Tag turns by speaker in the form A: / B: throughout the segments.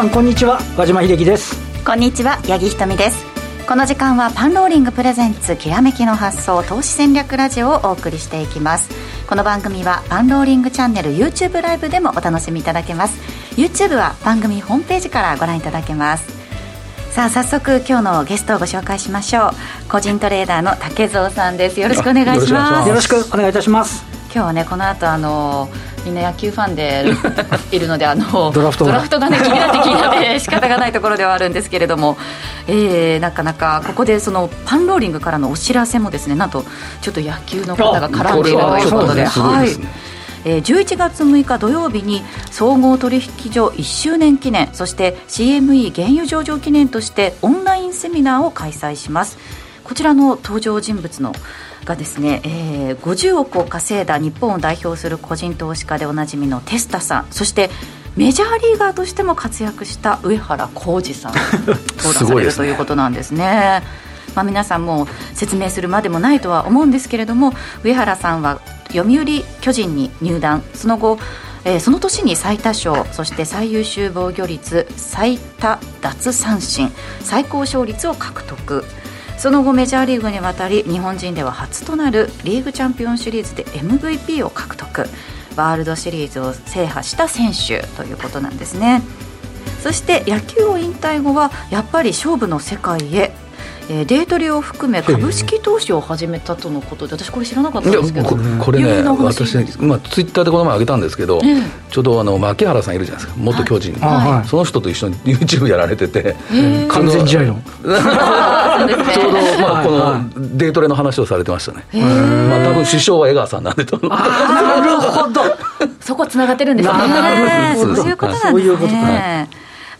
A: 皆さんこんにちは。和島秀樹です。
B: こんにちは八木ひとみです。この時間はパンローリングプレゼンツきらめきの発想投資戦略ラジオをお送りしていきます。この番組はパンローリングチャンネル YouTube ライブでもお楽しみいただけます。YouTube は番組ホームページからご覧いただけます。さあ早速今日のゲストをご紹介しましょう。個人トレーダーの竹蔵さんです。よろしくお願いします。
A: よろしくお願いいたします。
B: 今日はねこの後あのみんな野球ファンでいるのであの
A: ドラフト
B: ドラフトがね気になって気になって 仕方がないところではあるんですけれども、えー、なかなかここでそのパンローリングからのお知らせもですねなんとちょっと野球の方が絡んでいるということで。はい。えー、11月6日土曜日に総合取引所1周年記念そして CME 原油上場記念としてオンラインセミナーを開催しますこちらの登場人物のがですね、えー、50億を稼いだ日本を代表する個人投資家でおなじみのテスタさんそしてメジャーリーガーとしても活躍した上原浩二さん 登壇される、ということなんですね。まあ、皆さんも説明するまでもないとは思うんですけれども上原さんは読売巨人に入団。その後えー、その年に最多勝そして最優秀防御率最多奪三振最高勝率を獲得その後メジャーリーグに渡り日本人では初となるリーグチャンピオンシリーズで MVP を獲得。ワールドシリーズを制覇した選手ということなんですね。そして野球を引退後はやっぱり勝負の世界へえー、デートリを含め株式投資を始めたとのことで私これ知らなかったんですけど。
C: これね私、まあ、ツイッターでこの前上げたんですけど、えー、ちょうどあの牧原さんいるじゃないですか。元巨人。の、はい、その人と一緒に YouTube やられてて、
A: 完全試合の。ちょうど、
C: まあ、このデートレの話をされてましたね、まあ、多分首相は江川さんなんでと。
A: なるほど。
B: そこつながってるんですね。そういうことなんですね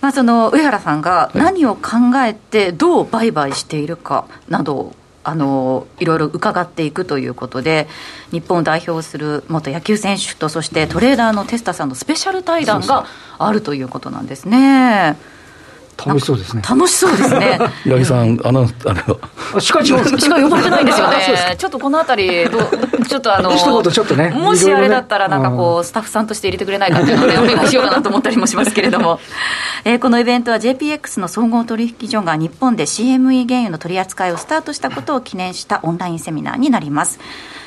B: まあ、その上原さんが何を考えてどう売買しているかなどあのいろいろ伺っていくということで日本を代表する元野球選手とそしてトレーダーのテスタさんのスペシャル対談があるということなんですね。
A: 楽しそうですね。
B: 楽しそうですね。
C: 八木さん、あの、あれ
A: は。司会長。
B: 司会呼ばれてないんですよね。ちょっとこのあたり、どちょっとあの、
A: 一言ちょっとね。
B: もしあれだったら、なんかこう、スタッフさんとして入れてくれないかっていうので、お願いしようかなと思ったりもしますけれども。えー、このイベントは JPX の総合取引所が日本で CME 原油の取り扱いをスタートしたことを記念したオンラインセミナーになります。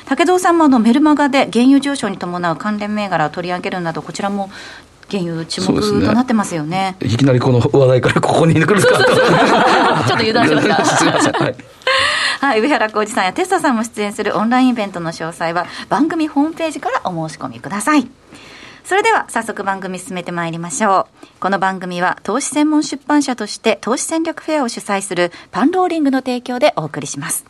B: 竹蔵さんもあのメルマガで原油上昇に伴う関連銘柄を取り上げるなど、こちらも原油注目となってますよね、
C: ね、いきなりこの話題からここに来るかと。ちょっ
B: と油断しました。
C: すみませんはい。
B: はい、上原浩二さんやテスタさんも出演するオンラインイベントの詳細は番組ホームページからお申し込みください。それでは早速番組進めてまいりましょう。この番組は投資専門出版社として投資戦略フェアを主催するパンローリングの提供でお送りします。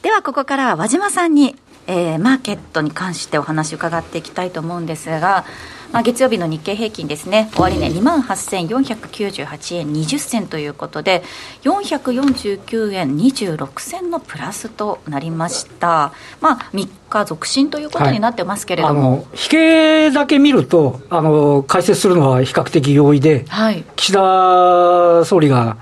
B: ではここからは和島さんにえー、マーケットに関してお話を伺っていきたいと思うんですが、まあ、月曜日の日経平均ですね、終値、ね、2万8498円20銭ということで、449円26銭のプラスとなりました、まあ、3日続伸ということになってますけれども、はい、
A: 引けだけ見るとあの、解説するのは比較的容易で、はい、岸田総理が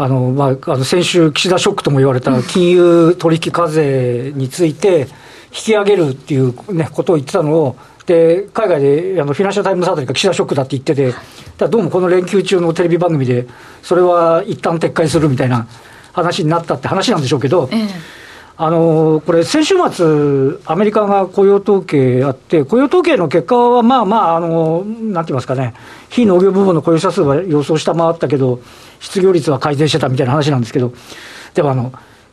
A: あのまあ、あの先週、岸田ショックとも言われた金融取引課税について、引き上げるっていう、ね、ことを言ってたのを、で海外であのフィナンシャル・タイムズあたりが岸田ショックだって言ってて、だどうもこの連休中のテレビ番組で、それは一旦撤回するみたいな話になったって話なんでしょうけど、ええ、あのこれ、先週末、アメリカが雇用統計あって、雇用統計の結果はまあまあ、あのなんて言いますかね、非農業部門の雇用者数は予想下回ったけど、失業率は改善してたみたいな話なんですけど、でもあの、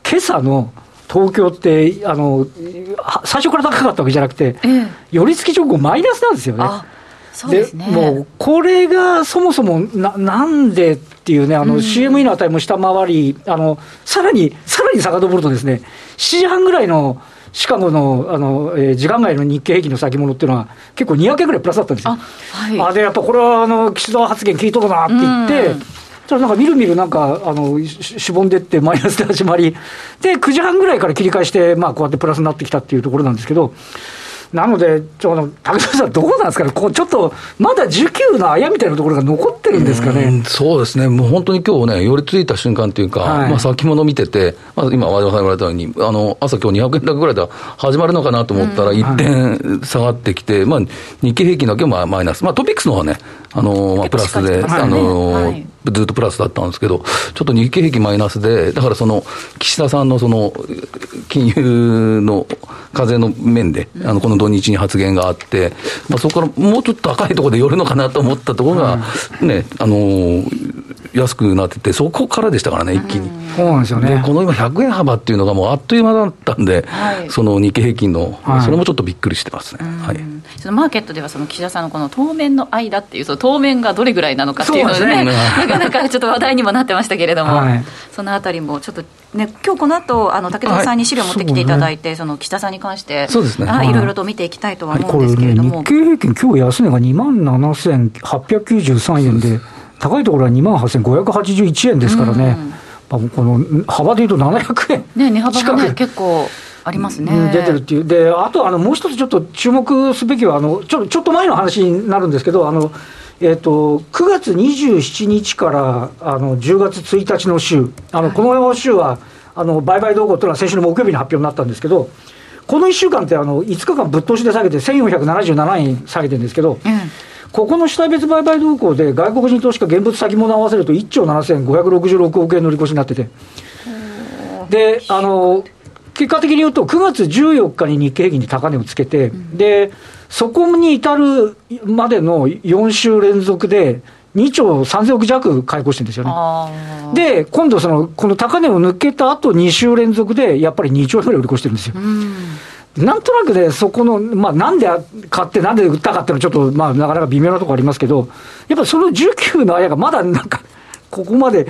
A: 今朝の東京ってあの最初から高かったわけじゃなくて、ええ、寄り付き直後マイナスなんですよね。
B: そうですね、
A: もうこれがそもそもななんでっていうね、あの CME の値も下回り、あのさらに、さらに遡るとですね、7時半ぐらいのシカゴのあの、えー、時間外の日経平均の先物っていうのは、結構200円ぐらいプラスだったんですよ。あ、はい、あで、やっぱこれはあの岸田発言聞いとるなって言って、うんただなんかみるみるなんか、あの、しぼんでって、マイナスで始まり、で、9時半ぐらいから切り返して、まあ、こうやってプラスになってきたっていうところなんですけど、なので、ちょ高田さん、どうなんですかね、こうちょっとまだ需給のあやみたいなところが残ってるんですかね？
C: そうですね、もう本当に今日ね、寄りついた瞬間というか、はい、まあ、先物見てて、まあ、今、和島さん言われたように、あの朝、今日200円高ぐらいで始まるのかなと思ったら、一点下がってきて、まあ、日経平均だけはマイナス、まあ、トピックスの方はね、あのまあ、プラスで、あの、はい。ずっとプラスだったんですけど、ちょっと日経平均マイナスで、だからその岸田さんのその金融の風の面で、あのこの土日に発言があって、まあ、そこからもうちょっと高いところで寄るのかなと思ったところが、ね、あの安くなってて、そこからでしたからね、一気に。
A: そうなんですよね。
C: この今、100円幅っていうのがもうあっという間だったんで、はい、その日経平均の、はい、それもちょっとびっくりしてますね。はい、
B: そのマーケットでは、その岸田さんのこの当面の間っていう、その当面がどれぐらいなのかっていうのでね、ね。なかなかちょっと話題にもなってましたけれども、はい、そのあたりもちょっとね、今日この後あの武田さんに資料を持ってきていただいて、はいその岸田さんに関して、
C: そうですね、
B: い。ろいろと見ていきたいとは思うんですけれども、
A: ね、日経平均、今日安値が2万7893円で。高いところは2万8581円ですからね、うん、この幅でいうと700円
B: ね、値幅が、ね、結構ありますね。
A: 出てるっていう、であとあのもう一つちょっと注目すべきはあのちょ、ちょっと前の話になるんですけど、あのえーと、9月27日からあの10月1日の週、あのこの週はあの売買動向というのは先週の木曜日に発表になったんですけど、この1週間ってあの5日間ぶっ通しで下げて、1477円下げてるんですけど、うん。ここの主体別売買動向で、外国人投資家、現物先物合わせると1兆7566億円乗り越しになってて、で、あの、結果的に言うと、9月14日に日経平均に高値をつけて、で、そこに至るまでの4週連続で、2兆3000億弱買い越してるんですよね。で、今度その、この高値を抜けた後2週連続で、やっぱり2兆円ぐらい売り越してるんですよ。なんとなくね、そこの、まあ、なんで買って、なんで売ったかっていうのは、ちょっと、まあ、なかなか微妙なところありますけど、やっぱその19のあやがまだなんか、ここまで引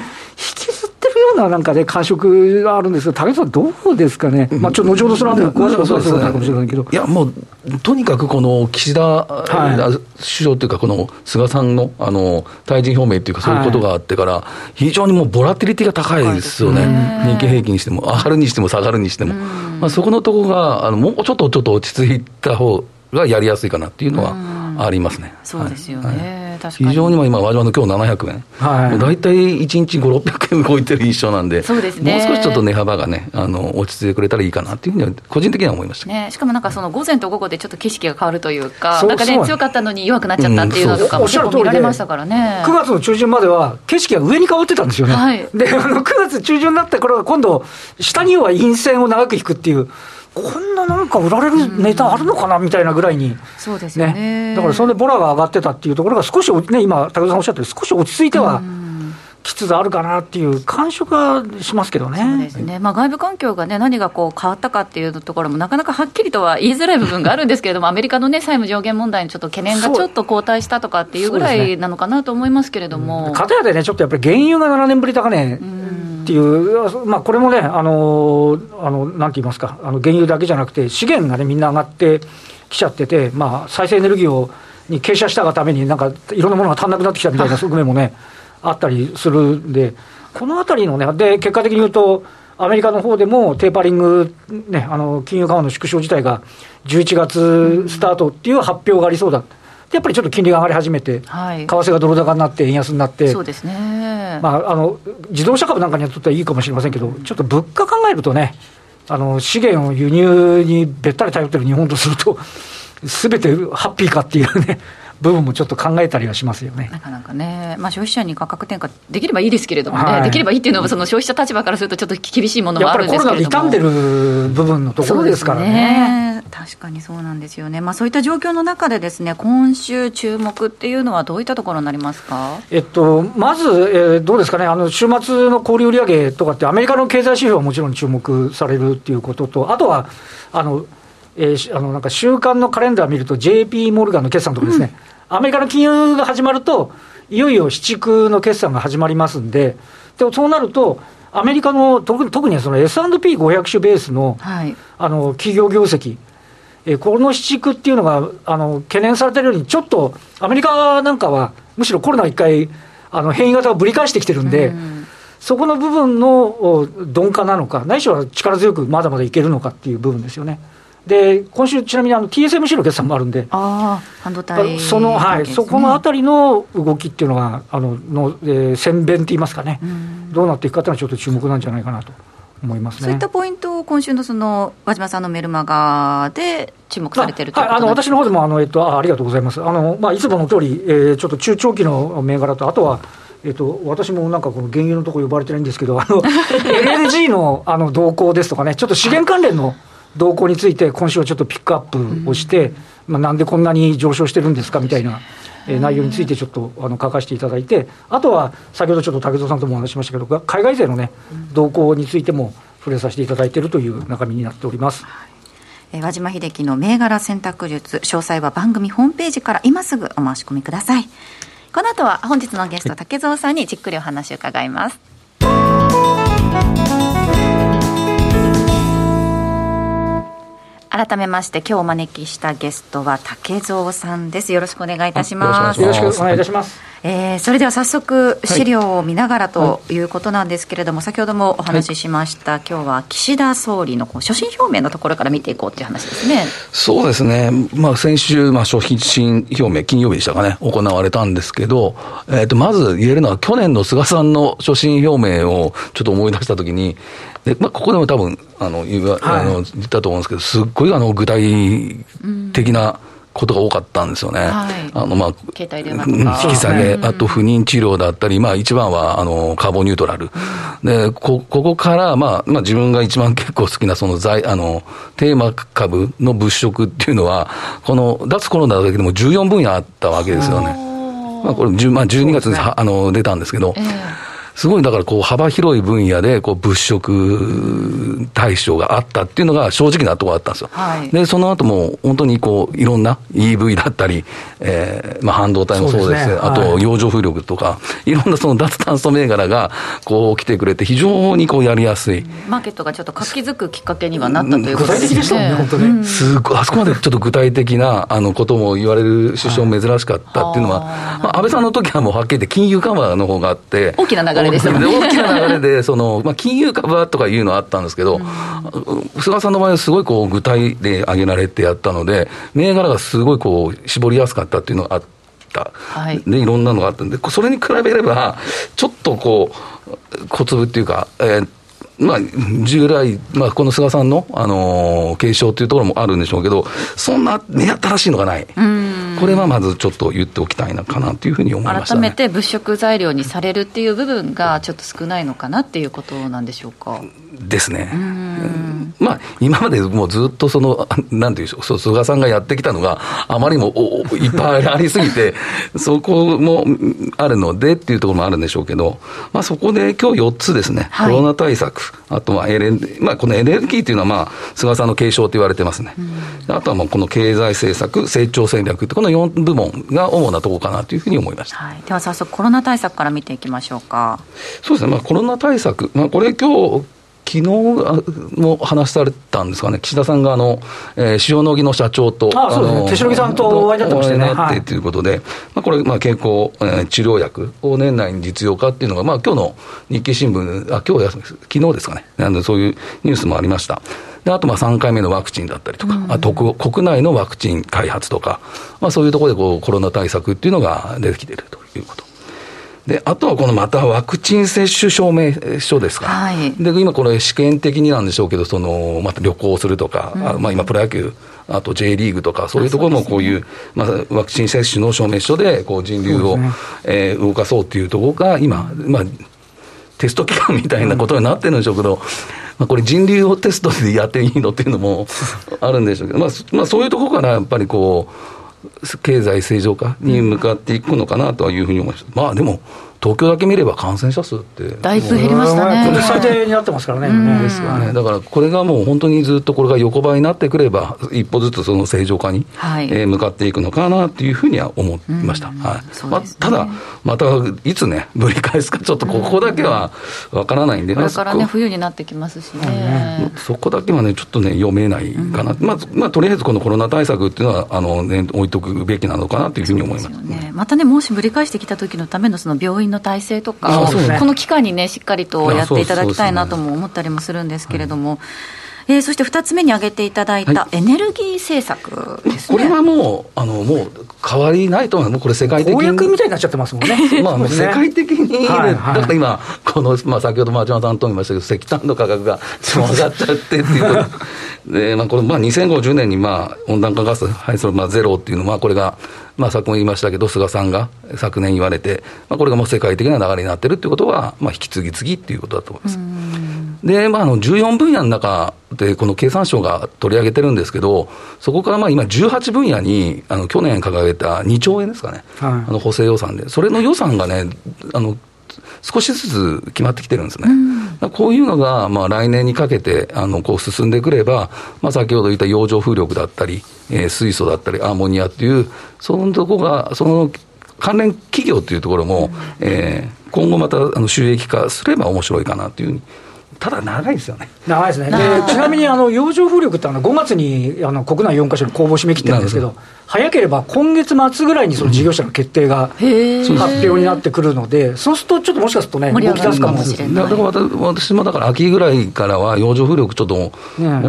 A: きずってるようななんかね、感触があるんですけど、武井さん、どうですかね、まあ、ちょっと後ほどそのあたり、詳しくはそうかもしれないけど。
C: いや、もう、とにかくこの岸田、はい、首相というか、この菅さんのあの退陣表明というか、そういうことがあってから、非常にもうボラティリティが高いですよね、日経平均にしても、上がるにしても下がるにしても、まあ、そこのところがあの、もうちょっとちょっと落ち着いた方がやりやすいかなっていうのはありますね。
B: そうですよね、はい
C: 非常に今、輪島の今日700円、はい、大体1日5、600円動いてる印象なんで、
B: そうですね、
C: もう少しちょっと値幅がね、あの落ち着いてくれたらいいかなっていうふうには、個人的には思いました、
B: ね、しかもなんか、その午前と午後でちょっと景色が変わるというか、なんかね、強かったのに弱くなっちゃったっていうのとかも、結構見られましたからね、
A: 9月の中旬までは、景色が上に変わってたんですよね。はい、であの9月中旬になって、これは今度、下には陰線を長く引くっていう。こんななんか売られるネタあるのかなみたいなぐらいに、
B: そうですね、
A: ね、だからそれでボラが上がってたっていうところが、少し、ね、今、武田さんおっしゃったように、少し落ち着いては。きつつあるかなっていう感触はしますけどね。
B: そうですね。まあ外部環境がね何がこう変わったかっていうところもなかなかはっきりとは言いづらい部分があるんですけれども、アメリカのね債務上限問題にちょっと懸念がちょっと後退したとかっていうぐらいなのかなと思いますけれども。
A: かたやでねちょっとやっぱり原油が7年ぶり高値。っていう、まあ、これもね、あのあのなんて言いますか、あの原油だけじゃなくて、資源がね、みんな上がってきちゃってて、まあ、再生エネルギーをに傾斜したがために、なんかいろんなものが足んなくなってきたみたいな側面もね、あったりするんで、このあたりのね、で、結果的に言うと、アメリカの方でもテーパリング、ね、あの金融緩和の縮小自体が11月スタートっていう発表がありそうだ。やっぱりちょっと金利が上がり始めて、はい、為替がドル高になって、円安になって、
B: そうですね、
A: まあ、あの自動車株なんかにとってはいいかもしれませんけど、ちょっと物価考えるとね、あの資源を輸入にべったり頼ってる日本とすると、すべてハッピーかっていうね。部分もちょっと考えたりはしますよね。
B: なかなかね、まあ、消費者に価格転嫁できればいいですけれどもね、はい、できればいいっていうのは、その消費者立場からすると、ちょっと厳しいものもあるんですけれども。
A: やっぱりコロナで傷んでる部分のところですからね。
B: 確かにそうなんですよね、まあ、そういった状況の中で、ですね今週、注目っていうのは、どういったところになりますか、
A: えっと、まず、えー、どうですかね、あの週末の小売売上とかって、アメリカの経済指標はもちろん注目されるっていうことと、あとは、あのえー、あのなんか週間のカレンダー見ると、JP モルガンの決算とかですね、うん、アメリカの金融が始まると、いよいよ市区の決算が始まりますんで、でもそうなると、アメリカの特に特にその S&P500 種ベースの,、はい、あの企業業績、えー、この市区っていうのがあの懸念されてるように、ちょっとアメリカなんかは、むしろコロナ一回、あの変異型がぶり返してきてるんで、うん、そこの部分の鈍化なのか、ないしは力強くまだまだいけるのかっていう部分ですよね。で今週、ちなみにあの TSMC の決算もあるんで、
B: あ半導体、
A: そのはい、そこのあたりの動きっていうのが、あののえー、宣伝って言いますかね、どうなっていくかというのは、ちょっと注目なんじゃないかなと。思います、ね、
B: そういったポイントを今週のその和島さんのメルマガで注目されてると
A: はい、あの私の方でもあの、えっと、あありがとうございます、あのまあ、いつもの通り、えー、ちょっと中長期の銘柄と、あとは、えっと、私もなんかこの原油のところ呼ばれてないんですけど、あの LNG のあの動向ですとかね、ちょっと資源関連の動向について、今週はちょっとピックアップをして、うん、まあ、なんでこんなに上昇してるんですかみたいな。え内容についてちょっとあの書かせていただいて、あとは先ほどちょっと竹蔵さんともお話ししましたけど、海外勢のね、動向についても、触れさせていただいているという中身になっております。
B: え和島秀樹の銘柄選択術詳細は番組ホームページから今すぐお申し込みください。この後は本日のゲスト竹蔵さんにじっくりお話を伺います改めまして今日お招きしたゲストは竹蔵さんです。よろしくお願いいたします。
A: よろしくお願いいたします、
B: えー、それでは早速資料を見ながらとい。うことなんですけれども、はい、先ほどもお話ししました、はい、今日は岸田総理のこう所信表明のところから見ていこうという話ですね。
C: そうですね、まあ、先週、まあ、所信表明金曜日でしたかね行われたんですけど、えー、とまず言えるのは去年の菅さんの所信表明をちょっと思い出したときにで、まあ、ここでも多分あの言,、はい、あの言ったと思うんですけど、すっごいあの具体的なことが多かったんですよね。はい、あのまあ、
B: 携帯電話引
C: き下げ、あと不妊治療だったり、まあ一番はあのカーボンニュートラル。で、こ、ここから、まあ、まあ自分が一番結構好きなその財、あの、テーマ株の物色っていうのは、この脱コロナだけでも14分野あったわけですよね。まあこれ、まあ12月に、ね、あの出たんですけど、えーすごいだからこう幅広い分野でこう物色対象があったっていうのが正直なところだったんですよ。はい、で、その後も本当にこういろんな EV だったり、えー、まあ半導体もそうですね、あと洋上風力とか、いろんなその脱炭素銘柄がこう来てくれて非常にこうやりやすい。
B: マーケットがちょっと活気づくきっかけにはなったということです
A: ね。具体的でしたね、本当
C: に。すごい、あそこまでちょっと具体的なあのことも言われる首相珍しかったっていうのは、まあ安倍さんの時はもうはっきり言って金融緩和の方があって、
B: 大きな流れでしたね。
C: 大きな流れで、その、まあ、金融株はとかいうのはあったんですけど、うん、菅さんの場合はすごいこう具体で挙げられてやったので、銘柄がすごいこう絞りやすかったっていうのがあった。はい、でいろんなのがあったんで、それに比べれば、ちょっとこう、小粒っていうか、えーまあ、従来、まあ、この菅さんの、あのー、継承というところもあるんでしょうけど、そんな目新しいのがない。これはまずちょっと言っておきたいのかなというふうに思いました、
B: ね、改めて物色材料にされるっていう部分がちょっと少ないのかなっていうことなんでしょうか。
C: ですね。まあ、今までもうずっとその、なんていうんでしょう、菅さんがやってきたのが、あまりにもいっぱい ありすぎて、そこもあるのでっていうところもあるんでしょうけど、まあ、そこで今日4つですね、はい、コロナ対策、あとはエレ、まあ、このエネルギーというのは、まあ、菅さんの継承と言われてますね。あとはもうこの経済政策、成長戦略って、この4部門が主なところかなというふうに思いました、
B: はい、では早速、コロナ対策から見ていきましょうか。
C: そうですね、まあ、コロナ対策、まあ、これ、今日昨日も話されたんですかね、岸田さんがあの、えー、塩野義の社長と、
A: あそうですね、手代木さんとお会いになってましたね。
C: なってということで、まあ、これ、まあ、健康、えー、治療薬を年内に実用化っていうのが、まあ今日の日経新聞、あ今日昨日ですかね、なんでそういうニュースもありました。であとまあ3回目のワクチンだったりとか、うん、あと国内のワクチン開発とか、まあ、そういうところでこうコロナ対策っていうのが出てきているということ。で、あとはこのまたワクチン接種証明書ですか。はい、で、今これ試験的になんでしょうけど、その、また旅行するとか、うん、あまあ今プロ野球、あと J リーグとか、そういうところもこういう、うね、まあ、ワクチン接種の証明書で、こう人流を、ね。えー、動かそうっていうところが、今、まあ、テスト期間みたいなことになってるんでしょうけど、まあ、これ、人流をテストでやっていいのっていうのもあるんでしょうけど、まあ、まあ、そういうところからやっぱりこう、経済正常化に向かっていくのかなというふうに思います。まあでも東京だけ見れば感染者数って、
B: だいぶ減りましたね。
A: 最低になってますからね、
C: ですよね。だからこれがもう本当にずっとこれが横ばいになってくれば、一歩ずつその正常化に、はい、えー、向かっていくのかなというふうには思いました。はい。まあ、ただ、またいつね、ぶり返すか、ちょっとここだけはわからないんで、
B: これからね、冬になってきますしね。
C: そこだけはね、ちょっとね、読めないかな、まあまあ、とりあえずこのコロナ対策っていうのは、あのね、置いとくべきなのかなというふうに思います。
B: ね、またね、もしぶり返してきた時のためのその病院の体制とか、この期間にね、しっかりとやっていただきたいなとも思ったりもするんですけれども。えー、そして2つ目に挙げていただいたエネルギー政策です
C: ね、これはもう、あのもう変わりないと思う、これ、世界的に。公
A: 約みたいになっちゃってますもんね。
C: まあ、もう世界的に、はいはい、だから今、この、まあ、先ほど町山さんとも言いましたけど、石炭の価格が上がっちゃってっていう。で、まあ、これ、まあ、2050年に、まあ、温暖化ガス排出、まあ、ゼロっていうのは、これが、まあ、昨年言いましたけど、菅さんが昨年言われて、まあ、これがもう世界的な流れになってるっていうことは、まあ、引き継ぎ次っていうことだと思います。で、まあ、あの14分野の中で、この経産省が取り上げてるんですけど、そこからまあ今、18分野にあの去年掲げた2兆円ですかね、はい、あの補正予算で、それの予算がね、あの少しずつ決まってきてるんですね。うん、こういうのが、まあ、来年にかけてあのこう進んでくれば、まあ、先ほど言った洋上風力だったり、えー、水素だったり、アンモニアっていう、そのとこが、その関連企業っていうところも、うん、えー、今後またあの収益化すれば面白いかなというふうにただ長いですよね。
A: 長いですね。でちなみにあの洋上風力ってあの5月にあの国内4か所に公募締め切ってるんですけど、早ければ今月末ぐらいにその事業者の決定が発表になってくるので、そうするとちょっともしかするとね、動き出すかもしれない。だから
C: 私もだから秋ぐらいからは洋上風力ちょっと、ね、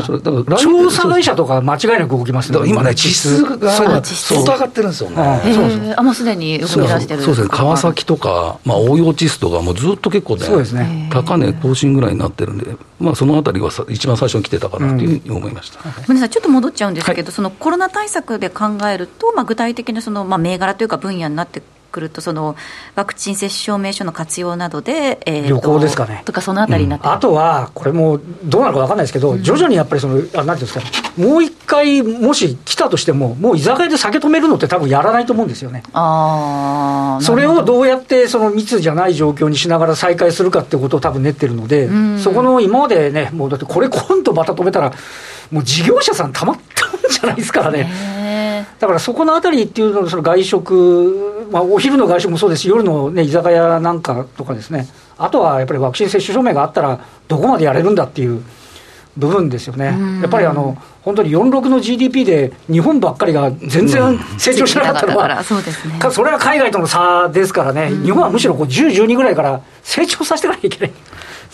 A: 調査会社とか間違いなく動きます
C: ね。今ね、地質が相当上がってるんですよね。
B: そうそうあ、もうすでに動き出してる。
C: そうですね、川崎とか、まあ、応用地質とか、もうずっと結構ね、そうですね。高値更新ぐらいになってるんで、まあ、そのあたりは一番最初に来てたかなというふうに思いました。ご
B: めんなさい、ちょっと戻っちゃうんですけど、そのコロナ対策で考えると、まあ、具体体的なその、まあ、銘柄というか分野になってくると、そのワクチン接種証明書の活用などで、
A: えー、旅行ですかね。
B: とか、そのあたりになって、うん、
A: あとは、これもどうなるか分かんないですけど、うん、徐々にやっぱりその、あなんていうんですか、もう一回、もし来たとしても、もう居酒屋で酒止めるのって、多分やらないと思うんですよね。あそれをどうやってその密じゃない状況にしながら再開するかってことを多分練ってるので、うん、そこの今までね、もうだってこれ、今度また止めたら、もう事業者さんたまったもんじゃないですからね。だからそこのあたりっていうのその外食、まあ、お昼の外食もそうですし、夜の、ね、居酒屋なんかとかですね、あとはやっぱりワクチン接種証明があったら、どこまでやれるんだっていう部分ですよね。やっぱりあの本当に46の GDP で日本ばっかりが全然成長しなかったのは、そうですね、それは海外との差ですからね、日本はむしろこう10、12ぐらいから成長させていかなきゃいけない。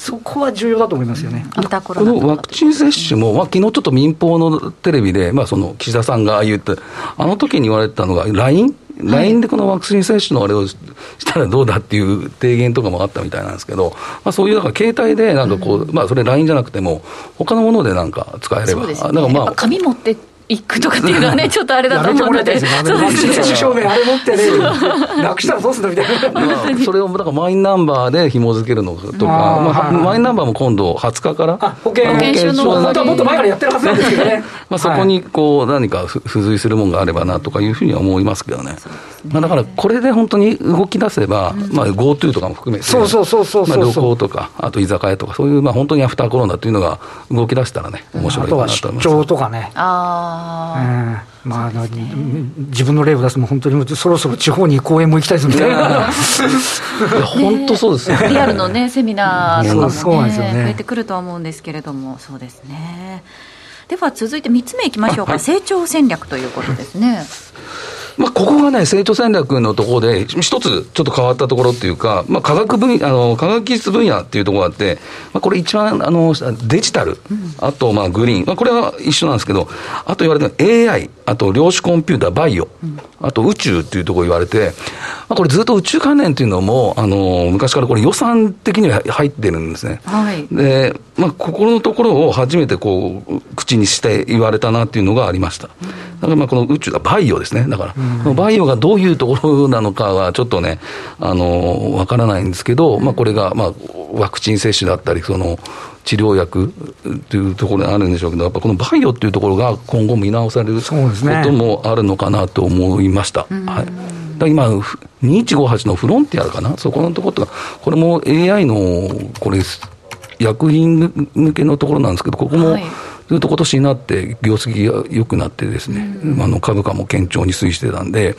A: そこは重要だと思いますよね。こ
C: のワクチン接種も、まあ昨日ちょっと民放のテレビで、まあ、その岸田さんが言って、あの時に言われてたのが、LINE、LINE でこのワクチン接種のあれをしたらどうだっていう提言とかもあったみたいなんですけど、まあ、そういうなんか携帯でなんかこう、うん、まあそれ LINE じゃなくても、他のものでなんか使えれば、ね、
B: なんかまあ紙持って行くとかっていうのはね、ちょっとあれだと思うので、
A: 接種証明、あれ持ってね、なくしたらどうすんのみたい
C: な、それをだからマイナンバーで紐付けるのとか、まあ、マイナンバーも今度、20日から、
A: 保険。証の、本当はもっと前からやってるはずなんですけどね、
C: まあそこにこう何か付随するものがあればなとかいうふうには思いますけどね。まあ、だからこれで本当に動き出せば、まあ、GoTo とかも含めて、
A: そうそうそうそう
C: 旅行とか、あと居酒屋とか、そういう、まあ、本当にアフターコロナというのが動き出したらね、面白いかなと思います。
A: 出張とかね。ああ、まあ、ね、自分の例を出すも本当にそろそろ地方に公演も行きたいですみたいな。
C: 本当そうですよ、
B: リアルのね、セミナーとかもね、ね増えてくるとは思うんですけれども、そうですね。では続いて3つ目いきましょうか、はい、成長戦略ということですね。
C: まあ、ここがね、成長戦略のところで、一つちょっと変わったところっていうか、まあ、科学分あの科学技術分野っていうところがあって、まあ、これ一番あのデジタル、あとまあグリーン、まあ、これは一緒なんですけど、あと言われてる AI、あと量子コンピューター、バイオ、あと宇宙っていうところ言われて、まあ、これずっと宇宙関連っていうのも、あの昔からこれ予算的には入ってるんですね。はい、で、まあ、ここのところを初めてこう口にして言われたなっていうのがありました。だからまあこの宇宙だ、バイオですね。だから、うん、バイオがどういうところなのかはちょっとね、あの、わからないんですけど、まあこれが、まあ、ワクチン接種だったり、その、治療薬というところにあるんでしょうけど、やっぱこのバイオっていうところが今後見直されることもあるのかなと思いました。ね、はい。だ今、2158のフロンティアかな、そこのところとか、これも AI のこれ、薬品向けのところなんですけど、ここも、ずっと今年になって業績が良くなってですね、うん、あの株価も堅調に推移してたんで、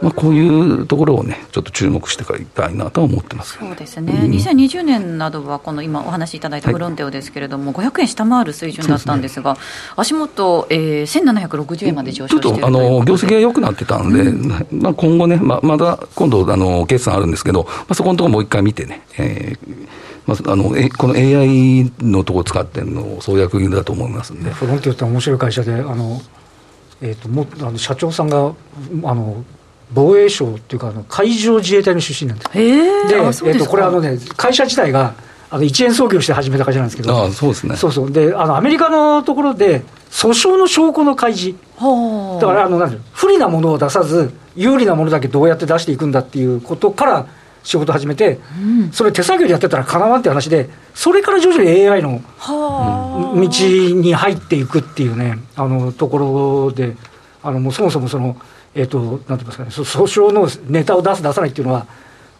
C: まあ、こういうところをね、ちょっと注目していきたいなとは思ってます、
B: ね、そうですね、うん、2020年などは、この今お話しいただいたフロンテオですけれども、はい、500円下回る水準だったんですが、すね、足元、えー、1760円まで上昇してちょっとあの
C: 業績が良くなってたんで、うん、まあ、今後ね、ままだ今度あの、決算あるんですけど、まあ、そこのところもう一回見てね、えーまあ、あのこの AI のところ使ってるの創薬だと思いますんで。
A: フロンティオって面白い会社であの、えーと、もあの社長さんがあの防衛省っていうかあの海上自衛隊の出身なんです。で、えー、とこれあのね会社自体があの一円創業して始めた会社なんですけど、
C: あそうですね。
A: そうそうであのアメリカのところで訴訟の証拠の開示。だからあのなん不利なものを出さず有利なものだけどうやって出していくんだっていうことから仕事始めて、うん、それ手作業でやってたらかなわんって話で、それから徐々に AI の道に入っていくっていうね、あのところで、あのもうそもそもその、えっ、ー、と、なんて言いますかね、訴訟のネタを出す、出さないっていうのは、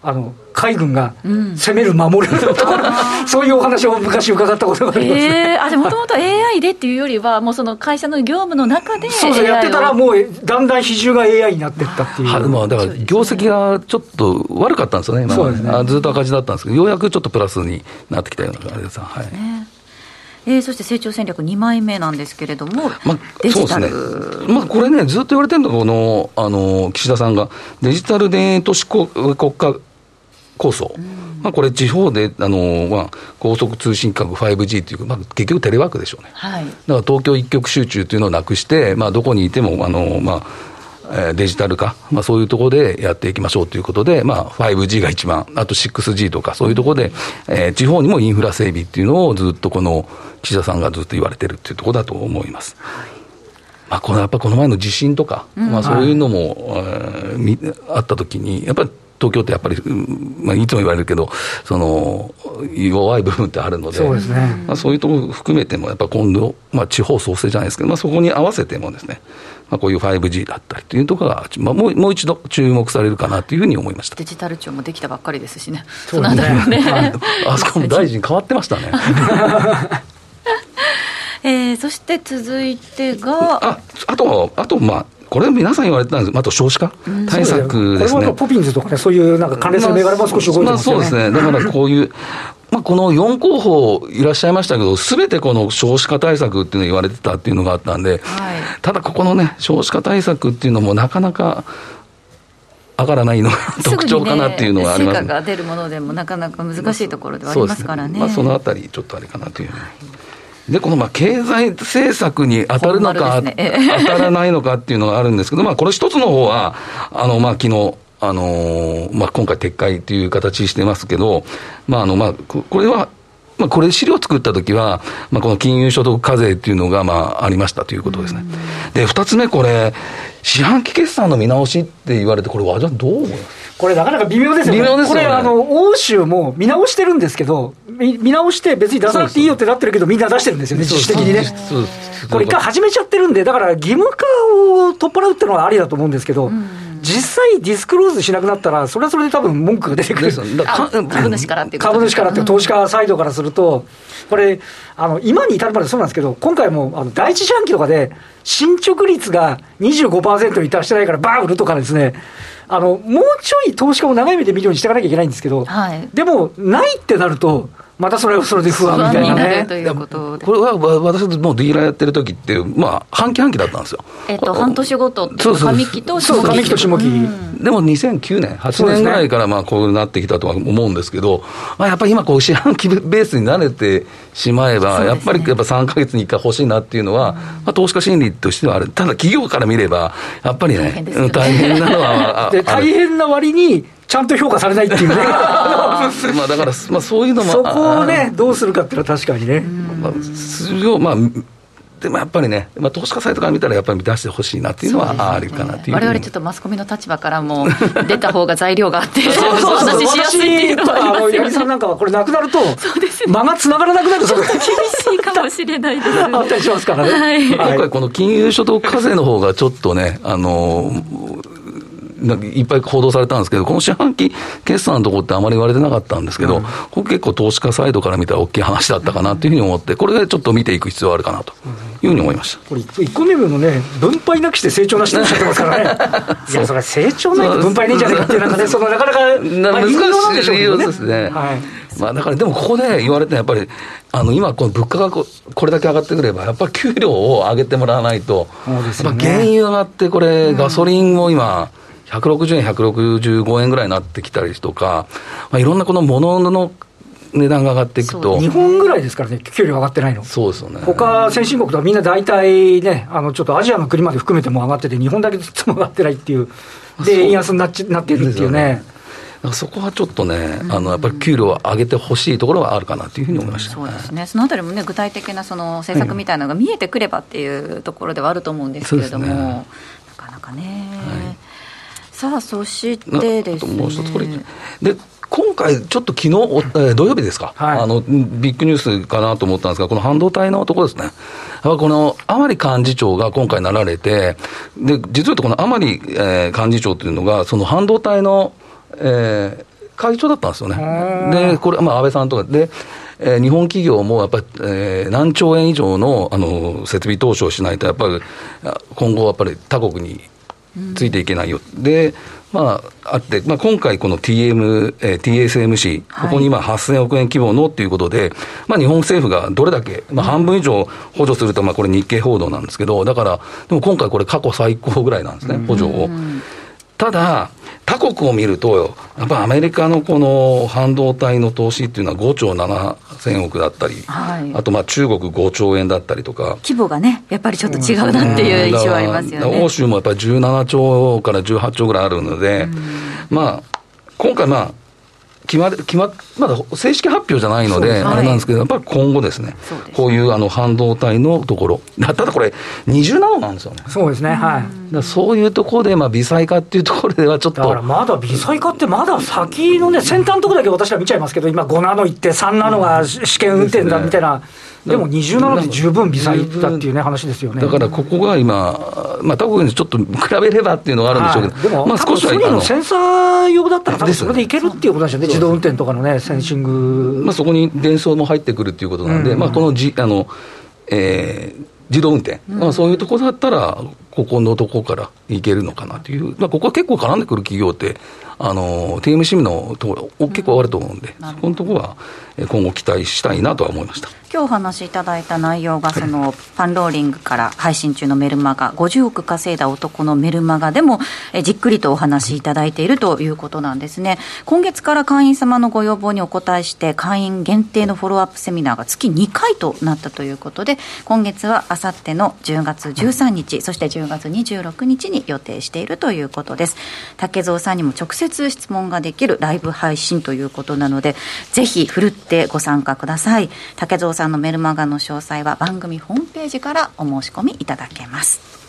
A: あの海軍が攻める、守るところ、うん、そういうお話を昔伺ったことがあります、
B: えー、あじゃもともと AI でっていうよりは、もうその会社の業務の中で、
A: そうそう、やってたら、もうだんだん比重が AI になっていったっていう。
C: まあ、だから業績がちょっと悪かったんですよね、今そうですね。ずっと赤字だったんですけど、ようやくちょっとプラスになってきたような感じです。はい。ね
B: えー、そして成長戦略2枚目なんですけれども、まあ、デジタル、
C: ね、まあ、これね、ずっと言われてるのが、このあの岸田さんが、デジタル田都市国家構想、まあ、これ、地方であの、まあ、高速通信規格 5G という、まあ、結局テレワークでしょうね、はい、だから東京一極集中というのをなくして、まあ、どこにいてもあの、まあ、デジタル化、まあ、そういうところでやっていきましょうということで、まあ、5G が一番、あと 6G とか、そういうところで、えー、地方にもインフラ整備っていうのをずっとこの岸田さんがずっと言われてるっていうところだと思います。まあ、このやっぱこの前の地震とか、まあ、そういうのも、はい、えー、あったときに、やっぱり東京ってやっぱり、まあ、いつも言われるけど、その弱い部分ってあるので、そうですね。まあ、そういうところ含めても、やっぱ今度、まあ、地方創生じゃないですけど、まあ、そこに合わせてもですね、まあ、こういう 5G だったりというところが、まあ、もうもう一度注目されるかなというふうに思いました。
B: デジタル庁もできたばっかりですしね、
C: そうですね。ね。あそこも大臣変わってましたね。
B: えー、そして続いてが
C: ああとあとまあこれ皆さん言われてたんですあと少子化？対策ですね。
A: これポピンズとかね、そういうなんか関連する銘柄も少し動いてます
C: よね。まあ、そうですね。だからこういう、まあ、この4候補いらっしゃいましたけど、すべてこの少子化対策っていうの言われてたっていうのがあったんで、はい、ただここのね、少子化対策っていうのもなかなか、上がらないのが 特徴かなっていうのがあります、
B: ね、成果が出るものでもなかなか難しいところではありますからね。
C: まあ、そのあたり、ちょっとあれかなという。はいで、このまあ経済政策に当たるのか、ね、当たらないのかっていうのがあるんですけど、まあ、これ一つの方は、あの、まあ、昨日、あのー、まあ、今回撤回という形してますけど、まあ、あの、まあ、これは、まあ、これ資料作ったときは、まあ、この金融所得課税っていうのが、まあ、ありましたということですね。で、二つ目、これ、四半期決算の見直しって言われて、これ、和田どう思います？
A: これなかなか微妙ですよね。微妙ですよね。これ、あの、欧州も見直してるんですけど、見見直して別に出さなくていいよってなってるけど、みんな出してるんですよね、自主的にね。これ一回始めちゃってるんで、だから義務化を取っ払うっていうのはありだと思うんですけど、実際ディスクローズしなくなったら、それはそれで多分文句が出てくる。
B: 株主からっていう
A: 株主からって、投資家サイドからすると、これ、あの、今に至るまでそうなんですけど、今回も、あの、第一四半期とかで、進捗率が25%に達してないから、バー売るとかですね、あのもうちょい投資家も長い目で見るようにしていかなきゃいけないんですけど、はい、でも、ないってなると、またそれはそれで不安みたいなね。
B: ということ
C: これは私もディーラーやってる時って、まあ、半期半期だったんですよ。
B: えっと、半年ごと上期と
A: 下期。上期と下期。
C: でも2009年、8年ぐらいからまあこうなってきたとは思うんですけど、まあ、やっぱり今、こう四半期ベースに慣れてしまえば、やっぱりやっぱ3か月に1回欲しいなっていうのは、まあ、投資家心理としてはある。ただ企業から見れば、やっぱりね、大変なのは。
A: で大変な割にちゃんと評価されないっていうね。ま
C: あだから、まあ、そういうのも
A: そこをねどうするかっていうのは確かにね、
C: まあ、まあでもやっぱりね、まあ、投資家サイトから見たら、やっぱり出してほしいなっていうのはあるかなっていうわれ
B: われちょっとマスコミの立場からも、出た方が材料があって、そうそうそう。話しやすいっていうのはありますよ、
A: ね、さんなんかはこれなくなると、そうですね、間がつながらなくなる
B: と、厳しいかもしれないです、ね、
A: あったりしますからね。
C: はい、今回、この金融所得課税の方がちょっとね、あのいっぱい報道されたんですけど、この四半期決算のところってあまり言われてなかったんですけど、うん、これ結構投資家サイドから見たら大きい話だったかなというふうに思って、これでちょっと見ていく必要あるかなというふうに思いました。
A: これ、1個目のね、分配なくして成長なしとおっしゃってますからね。いや、それは成長ないと分配ねえんじゃないかっていう、なんかね、そのなかなか、まあ、難
C: しいですね。はいまあ、だからでもここで言われてやっぱり、あの今、この物価がこれだけ上がってくれば、やっぱり給料を上げてもらわないと、ね、やっぱ原油上がって、これ、ガソリンも今、160円、165円ぐらいになってきたりとか、まあ、いろんなこのものの値段が上がっていくと、
A: 日本ぐらいですからね、給料上がってないの、
C: そうですよね。
A: 他先進国とはみんな大体ね、あのちょっとアジアの国まで含めても上がってて、日本だけずっと上がってないっていう、で、円安になっちなっているっていうね。
C: そこはちょっとね、あのやっぱり給料を上げてほしいところはあるかなというふうに思いました、
B: そうですね、そのあたりもね、具体的なその政策みたいなのが見えてくればっていうところではあると思うんですけれども、ね、なかなかね。はい、さあ、そしてですね。もう一つこれ
C: で今回、ちょっと昨日、えー、土曜日ですか、はい、あの、ビッグニュースかなと思ったんですが、この半導体のところですね。この甘利幹事長が今回なられて、で、実を言うとこの甘利、えー、幹事長というのが、その半導体の、えー、会長だったんですよね。で、これ、まあ、安倍さんとかで、えー、日本企業もやっぱり、えー、何兆円以上のあの設備投資をしないと、やっぱり今後、やっぱり他国についていけないよ。うん、でまあ、あって、まあ、今回、この TM、えー、TSMC、ここに今8000億円規模のっていうことで、まあ、日本政府がどれだけ、まあ、半分以上補助すると、まあ、これ日経報道なんですけど、だから、でも今回これ過去最高ぐらいなんですね、補助を。ただ、他国を見ると、やっぱアメリカのこの半導体の投資っていうのは5兆7000億だったり、はい、あとまあ中国5兆円だったりとか。
B: 規模がね、やっぱりちょっと違うなっていう印象はありますよね。
C: 欧州もやっぱり17兆から18兆ぐらいあるので、まあ、今回まあ、決ま決ままだ正式発表じゃないので、あれなんですけど、やっぱり今後ですね、こういうあの半導体のところ、ただこれ、20ナノなんですよね。
A: そうですね、はい。
C: だそういうところで、まあ、微細化っていうところではちょっと。だから
A: まだ微細化って、まだ先のね、先端のところだけ私は見ちゃいますけど、今、5ナノいって、3ナノが試験運転だみたいな。でも20ナノで十分微細だっていうね、話ですよね。
C: だからここが今、まあ、他国にちょっと比べればっていうのがあるんでしょうけど、はい、
A: でも、まあ、少しは。ソニーのセンサー用だったら、多分それでいけるっていうことですよね、自動運転とかのね、センシング。
C: まあ、そこに伝送も入ってくるっていうことなんで、うん、まあ、このじあの、えー、自動運転、うん、まあ、そういうところだったら、ここのとこからいけるのかなという、まあ、ここは結構絡んでくる企業って、あの TMC のところ、結構あると思うんで、うん、そこのところは今後期待したいなとは思いました。
B: 今日お話しいただいた内容がそのパンローリングから配信中のメルマガ50億稼いだ男のメルマガでもえじっくりとお話しいただいているということなんですね。今月から会員様のご要望にお答えして会員限定のフォローアップセミナーが月2回となったということで今月はあさっての10月13日そして10月26日に予定しているということです。竹蔵さんにも直接質問ができるライブ配信ということなのでぜひふるってご参加ください。竹蔵さんのメルマガの詳細は番組ホームページからお申し込みいただけます。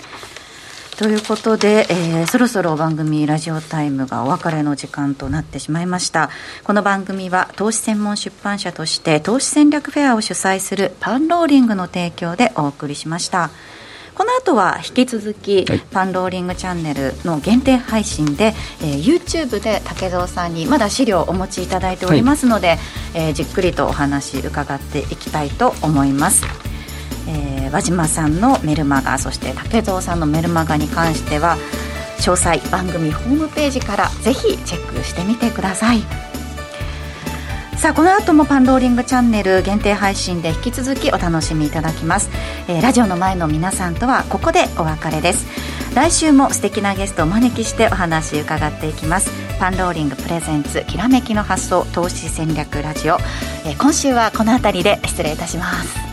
B: ということで、えー、そろそろ番組ラジオタイムがお別れの時間となってしまいました。この番組は投資専門出版社として投資戦略フェアを主催するパンローリングの提供でお送りしました。この後は引き続き、はい、パンローリングチャンネルの限定配信で、えー、YouTube で竹蔵さんにまだ資料をお持ちいただいておりますので、はい、えー、じっくりとお話伺っていきたいと思います。えー、和島さんのメルマガそして竹蔵さんのメルマガに関しては詳細番組ホームページからぜひチェックしてみてください。さあこの後もパンローリングチャンネル限定配信で引き続きお楽しみいただきます、えー、ラジオの前の皆さんとはここでお別れです。来週も素敵なゲストをお招きしてお話伺っていきます。パンローリングプレゼンツきらめきの発想投資戦略ラジオ、えー、今週はこの辺りで失礼いたします。